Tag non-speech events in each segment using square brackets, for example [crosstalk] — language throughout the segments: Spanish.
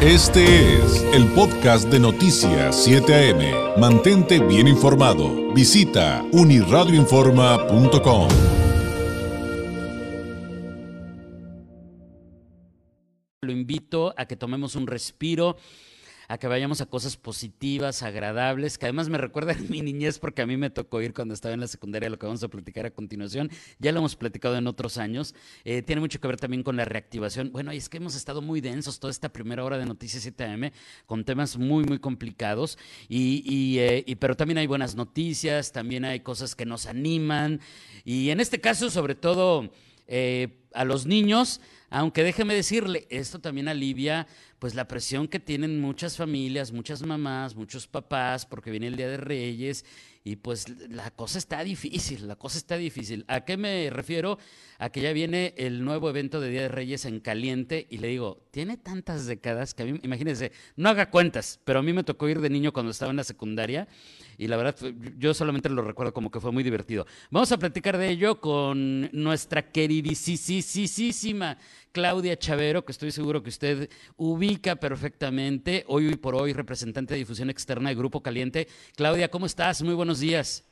Este es el podcast de Noticias 7 AM. Mantente bien informado. Visita uniradioinforma.com. Lo invito a que tomemos un respiro a que vayamos a cosas positivas, agradables, que además me recuerda a mi niñez porque a mí me tocó ir cuando estaba en la secundaria, lo que vamos a platicar a continuación. Ya lo hemos platicado en otros años. Eh, tiene mucho que ver también con la reactivación. Bueno, y es que hemos estado muy densos toda esta primera hora de Noticias 7am con temas muy, muy complicados. Y, eh, y, pero también hay buenas noticias, también hay cosas que nos animan. Y en este caso, sobre todo eh, a los niños, aunque déjeme decirle, esto también alivia pues la presión que tienen muchas familias, muchas mamás, muchos papás, porque viene el Día de Reyes y pues la cosa está difícil, la cosa está difícil. ¿A qué me refiero? A que ya viene el nuevo evento de Día de Reyes en caliente y le digo, tiene tantas décadas que a mí, imagínense, no haga cuentas, pero a mí me tocó ir de niño cuando estaba en la secundaria y la verdad yo solamente lo recuerdo como que fue muy divertido. Vamos a platicar de ello con nuestra queridísima Claudia Chavero, que estoy seguro que usted ubica perfectamente, hoy por hoy representante de difusión externa de Grupo Caliente. Claudia, ¿cómo estás? Muy buenos días.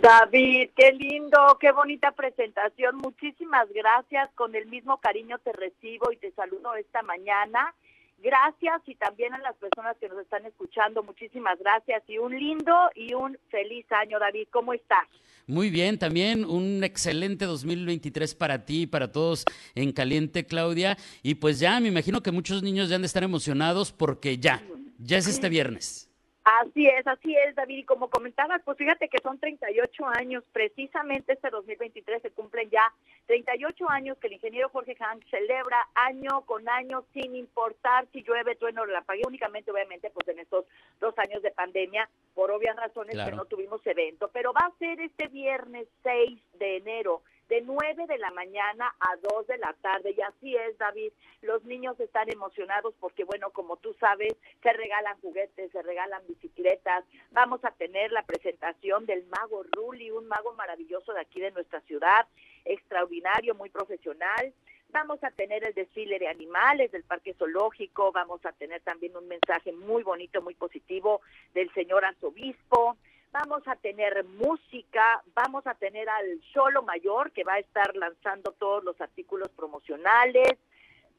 David, qué lindo, qué bonita presentación. Muchísimas gracias. Con el mismo cariño te recibo y te saludo esta mañana. Gracias y también a las personas que nos están escuchando, muchísimas gracias y un lindo y un feliz año, David. ¿Cómo estás? Muy bien, también un excelente 2023 para ti y para todos en Caliente, Claudia. Y pues ya, me imagino que muchos niños ya han de estar emocionados porque ya, ya es este viernes. Así es, así es, David. Y como comentabas, pues fíjate que son 38 años, precisamente este 2023 se cumplen ya 38 años que el ingeniero Jorge Hank celebra año con año sin importar si llueve, trueno la pagué únicamente obviamente pues en estos dos años de pandemia, por obvias razones que no tuvimos evento. Pero va a ser este viernes 6 de enero de 9 de la mañana a 2 de la tarde. Y así es, David. Los niños están emocionados porque, bueno, como tú sabes, se regalan juguetes, se regalan bicicletas. Vamos a tener la presentación del mago Ruli, un mago maravilloso de aquí de nuestra ciudad, extraordinario, muy profesional. Vamos a tener el desfile de animales del Parque Zoológico, vamos a tener también un mensaje muy bonito, muy positivo del señor arzobispo vamos a tener música, vamos a tener al Solo Mayor que va a estar lanzando todos los artículos promocionales,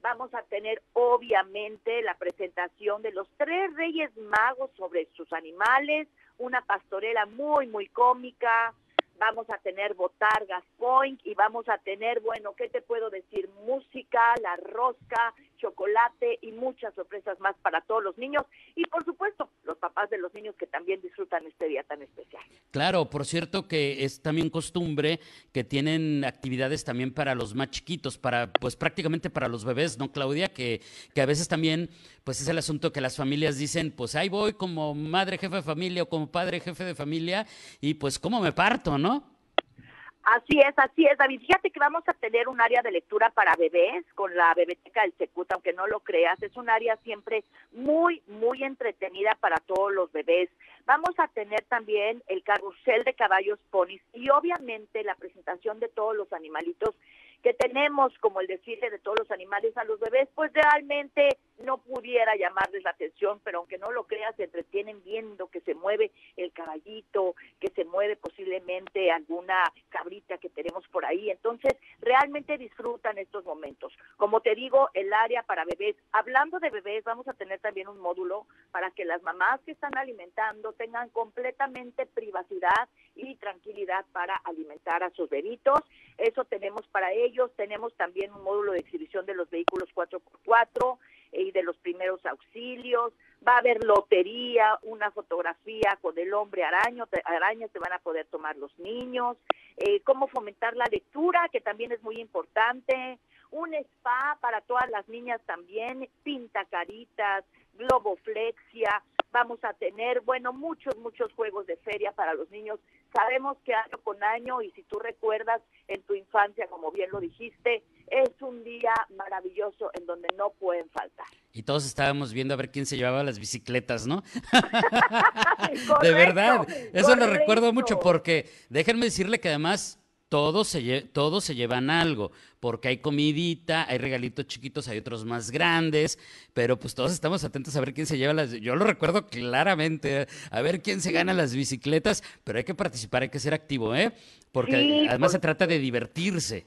vamos a tener obviamente la presentación de los tres reyes magos sobre sus animales, una pastorela muy, muy cómica, vamos a tener botargas point y vamos a tener, bueno, ¿qué te puedo decir? Música, la rosca, chocolate y muchas sorpresas más para todos los niños y por supuesto los papás de los niños que también disfrutan este día tan especial. Claro, por cierto que es también costumbre que tienen actividades también para los más chiquitos, para pues prácticamente para los bebés, ¿no, Claudia? Que, que a veces también pues es el asunto que las familias dicen, pues ahí voy como madre jefe de familia o como padre jefe de familia y pues cómo me parto, ¿no? Así es, así es, David. Fíjate que vamos a tener un área de lectura para bebés con la Bebeteca del Secut, aunque no lo creas. Es un área siempre muy, muy entretenida para todos los bebés. Vamos a tener también el carrusel de caballos ponis y obviamente la presentación de todos los animalitos que tenemos como el desfile de todos los animales a los bebés, pues realmente no pudiera llamarles la atención, pero aunque no lo creas, se entretienen viendo que se mueve el caballito, que se mueve posiblemente alguna cabrita que tenemos por ahí. Entonces, realmente disfrutan estos momentos. Como te digo, el área para bebés, hablando de bebés, vamos a tener también un módulo para que las mamás que están alimentando tengan completamente privacidad y tranquilidad para alimentar a sus bebitos. Eso tenemos para ellos tenemos también un módulo de exhibición de los vehículos 4x4 y de los primeros auxilios. Va a haber lotería, una fotografía con el hombre araño, araña se van a poder tomar los niños. Eh, cómo fomentar la lectura, que también es muy importante. Un spa para todas las niñas también, pintacaritas, globoflexia, vamos a tener, bueno, muchos, muchos juegos de feria para los niños. Sabemos que año con año, y si tú recuerdas en tu infancia, como bien lo dijiste, es un día maravilloso en donde no pueden faltar. Y todos estábamos viendo a ver quién se llevaba las bicicletas, ¿no? [laughs] [laughs] de verdad, eso lo recuerdo mucho porque déjenme decirle que además todos se, todos se llevan algo, porque hay comidita, hay regalitos chiquitos, hay otros más grandes, pero pues todos estamos atentos a ver quién se lleva las... Yo lo recuerdo claramente, a ver quién se gana las bicicletas, pero hay que participar, hay que ser activo, ¿eh? Porque además se trata de divertirse.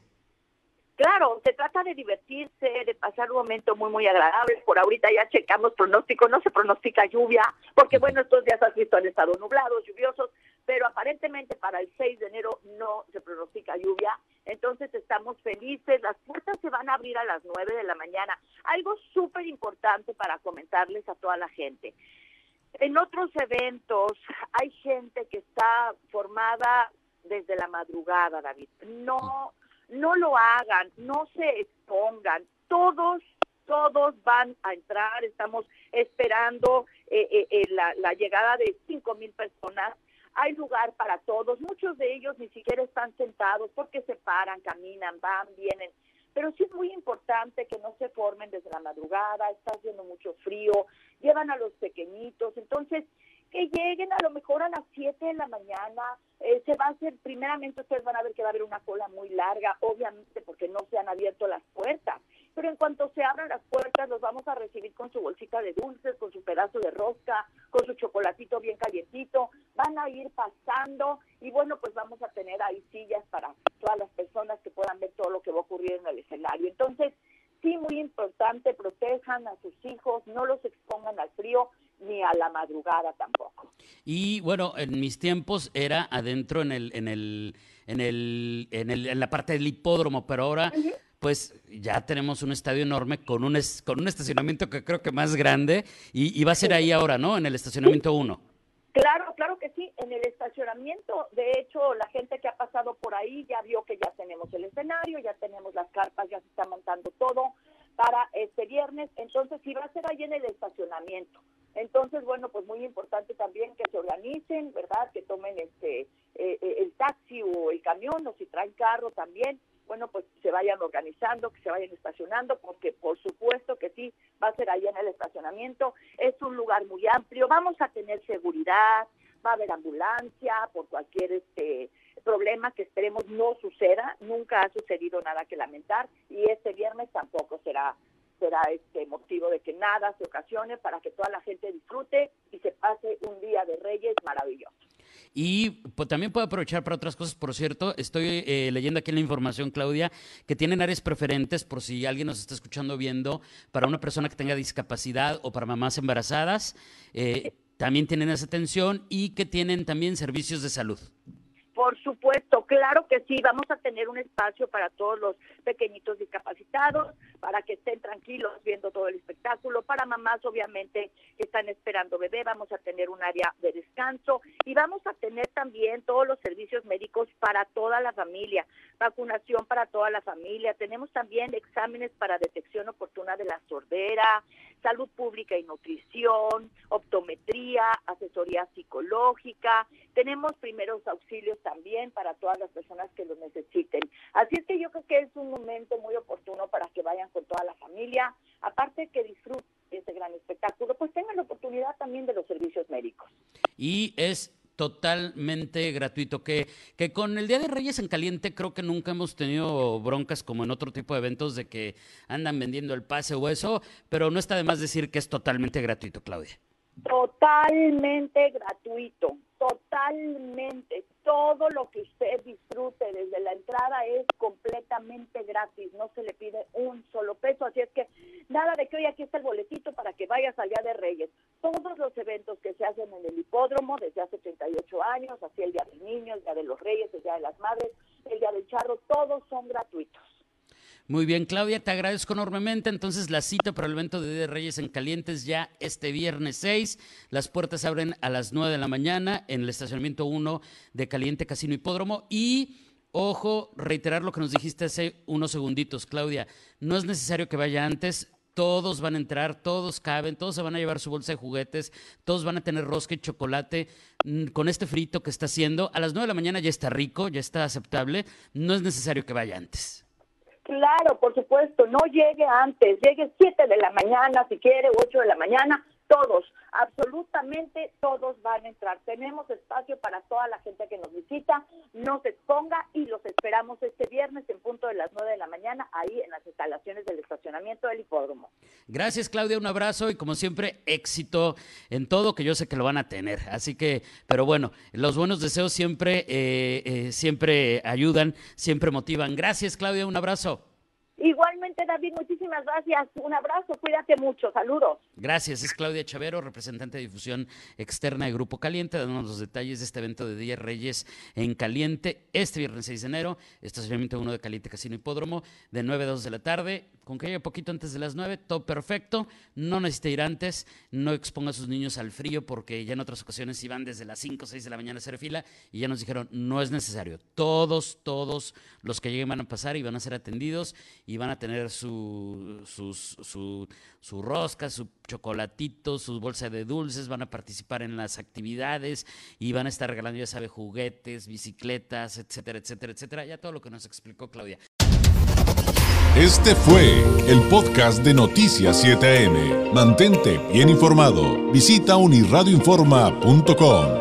Claro, se trata de divertirse, de pasar un momento muy, muy agradable. Por ahorita ya checamos pronóstico, no se pronostica lluvia, porque bueno, estos días has visto han estado nublados, lluviosos, pero aparentemente para el 6 de enero no se pronostica lluvia. Entonces estamos felices, las puertas se van a abrir a las 9 de la mañana. Algo súper importante para comentarles a toda la gente. En otros eventos hay gente que está formada desde la madrugada, David. No no lo hagan, no se expongan, todos todos van a entrar, estamos esperando eh, eh, eh, la, la, llegada de cinco mil personas. Hay lugar para todos, muchos de ellos ni siquiera están sentados porque se paran, caminan, van, vienen. Pero sí es muy importante que no se formen desde la madrugada, está haciendo mucho frío, llevan a los pequeñitos. Entonces, que lleguen a lo mejor a las 7 de la mañana. Eh, se va a hacer, primeramente ustedes van a ver que va a haber una cola muy larga, obviamente porque no se han abierto las puertas. Pero en cuanto se abran las puertas, los vamos a recibir con su bolsita de dulces, con su pedazo de rosca, con su chocolatito bien calientito. Van a ir pasando y bueno, pues vamos a tener ahí sillas para todas las personas que puedan ver todo lo que va a ocurrir en el escenario. Entonces, sí, muy importante, protejan a sus hijos, no los expongan al frío ni a la madrugada tampoco. Y bueno, en mis tiempos era adentro en el, en el, en el, en, el, en la parte del hipódromo, pero ahora pues ya tenemos un estadio enorme con un, con un estacionamiento que creo que más grande y, va a ser ahí ahora, ¿no? En el estacionamiento 1. Claro, claro que sí. En el estacionamiento, de hecho, la gente que ha pasado por ahí ya vio que ya tenemos el escenario, ya tenemos las carpas, ya se está montando todo para este viernes. Entonces, sí va a ser ahí en el estacionamiento. Entonces, bueno, pues muy importante también que se organicen, ¿verdad? Que tomen este eh, eh, el taxi o el camión o si traen carro también, bueno, pues se vayan organizando, que se vayan estacionando, porque por supuesto que sí, va a ser ahí en el estacionamiento. Es un lugar muy amplio, vamos a tener seguridad, va a haber ambulancia por cualquier este problema que esperemos no suceda, nunca ha sucedido nada que lamentar y este viernes tampoco será será este motivo de que nada se ocasione para que toda la gente disfrute y se pase un día de Reyes maravilloso. Y pues, también puedo aprovechar para otras cosas, por cierto, estoy eh, leyendo aquí la información, Claudia, que tienen áreas preferentes por si alguien nos está escuchando viendo, para una persona que tenga discapacidad o para mamás embarazadas, eh, también tienen esa atención y que tienen también servicios de salud. Por supuesto, claro que sí, vamos a tener un espacio para todos los pequeñitos discapacitados, para que estén tranquilos viendo todo el espectáculo, para mamás obviamente que están esperando bebé, vamos a tener un área de descanso y vamos a tener también todos los servicios médicos para toda la familia, vacunación para toda la familia, tenemos también exámenes para detección oportuna de la sordera, salud pública y nutrición, optometría, asesoría psicológica, tenemos primeros auxilios también para todas las personas que lo necesiten. Así es que yo creo que es un momento muy oportuno para que vayan con toda la familia, aparte que disfruten este gran espectáculo, pues tengan la oportunidad también de los servicios médicos. Y es totalmente gratuito. Que, que con el Día de Reyes en caliente creo que nunca hemos tenido broncas como en otro tipo de eventos de que andan vendiendo el pase o eso, pero no está de más decir que es totalmente gratuito, Claudia. Totalmente gratuito, totalmente. Todo lo que usted disfrute desde la entrada es completamente gratis, no se le pide un solo peso, así es que nada de que hoy aquí está el boletito para que vayas allá de Reyes. Todos los eventos que se hacen en el hipódromo desde hace 38 años, así el Día del Niño, el Día de los Reyes, el Día de las Madres, el Día del Charro, todos son gratuitos. Muy bien, Claudia, te agradezco enormemente. Entonces, la cita para el evento de Reyes en Calientes ya este viernes 6. Las puertas abren a las 9 de la mañana en el estacionamiento 1 de Caliente Casino Hipódromo. Y, ojo, reiterar lo que nos dijiste hace unos segunditos, Claudia. No es necesario que vaya antes. Todos van a entrar, todos caben, todos se van a llevar su bolsa de juguetes, todos van a tener rosca y chocolate mm, con este frito que está haciendo. A las 9 de la mañana ya está rico, ya está aceptable. No es necesario que vaya antes. Claro, por supuesto, no llegue antes, llegue 7 de la mañana si quiere, 8 de la mañana, todos, absolutamente todos van a entrar. Tenemos espacio para toda la gente que nos visita, nos exponga y los esperamos este viernes en punto de las 9 de la mañana ahí en las instalaciones del estacionamiento del hipódromo. Gracias Claudia, un abrazo y como siempre éxito en todo que yo sé que lo van a tener. Así que, pero bueno, los buenos deseos siempre, eh, eh, siempre ayudan, siempre motivan. Gracias Claudia, un abrazo. David, muchísimas gracias. Un abrazo, cuídate mucho. Saludos. Gracias. Es Claudia Chavero, representante de difusión externa de Grupo Caliente, dándonos los detalles de este evento de Día Reyes en Caliente este viernes 6 de enero. Estacionamiento uno de Caliente Casino Hipódromo, de 9 a 2 de la tarde. Con que haya poquito antes de las 9, todo perfecto. No necesita ir antes. No exponga a sus niños al frío, porque ya en otras ocasiones iban desde las 5 o 6 de la mañana a hacer fila y ya nos dijeron, no es necesario. Todos, todos los que lleguen van a pasar y van a ser atendidos y van a tener su, sus, su, su rosca, su chocolatito, su bolsa de dulces, van a participar en las actividades y van a estar regalando, ya sabe, juguetes, bicicletas, etcétera, etcétera, etcétera. Ya todo lo que nos explicó Claudia. Este fue el podcast de Noticias 7am. Mantente bien informado. Visita unirradioinforma.com.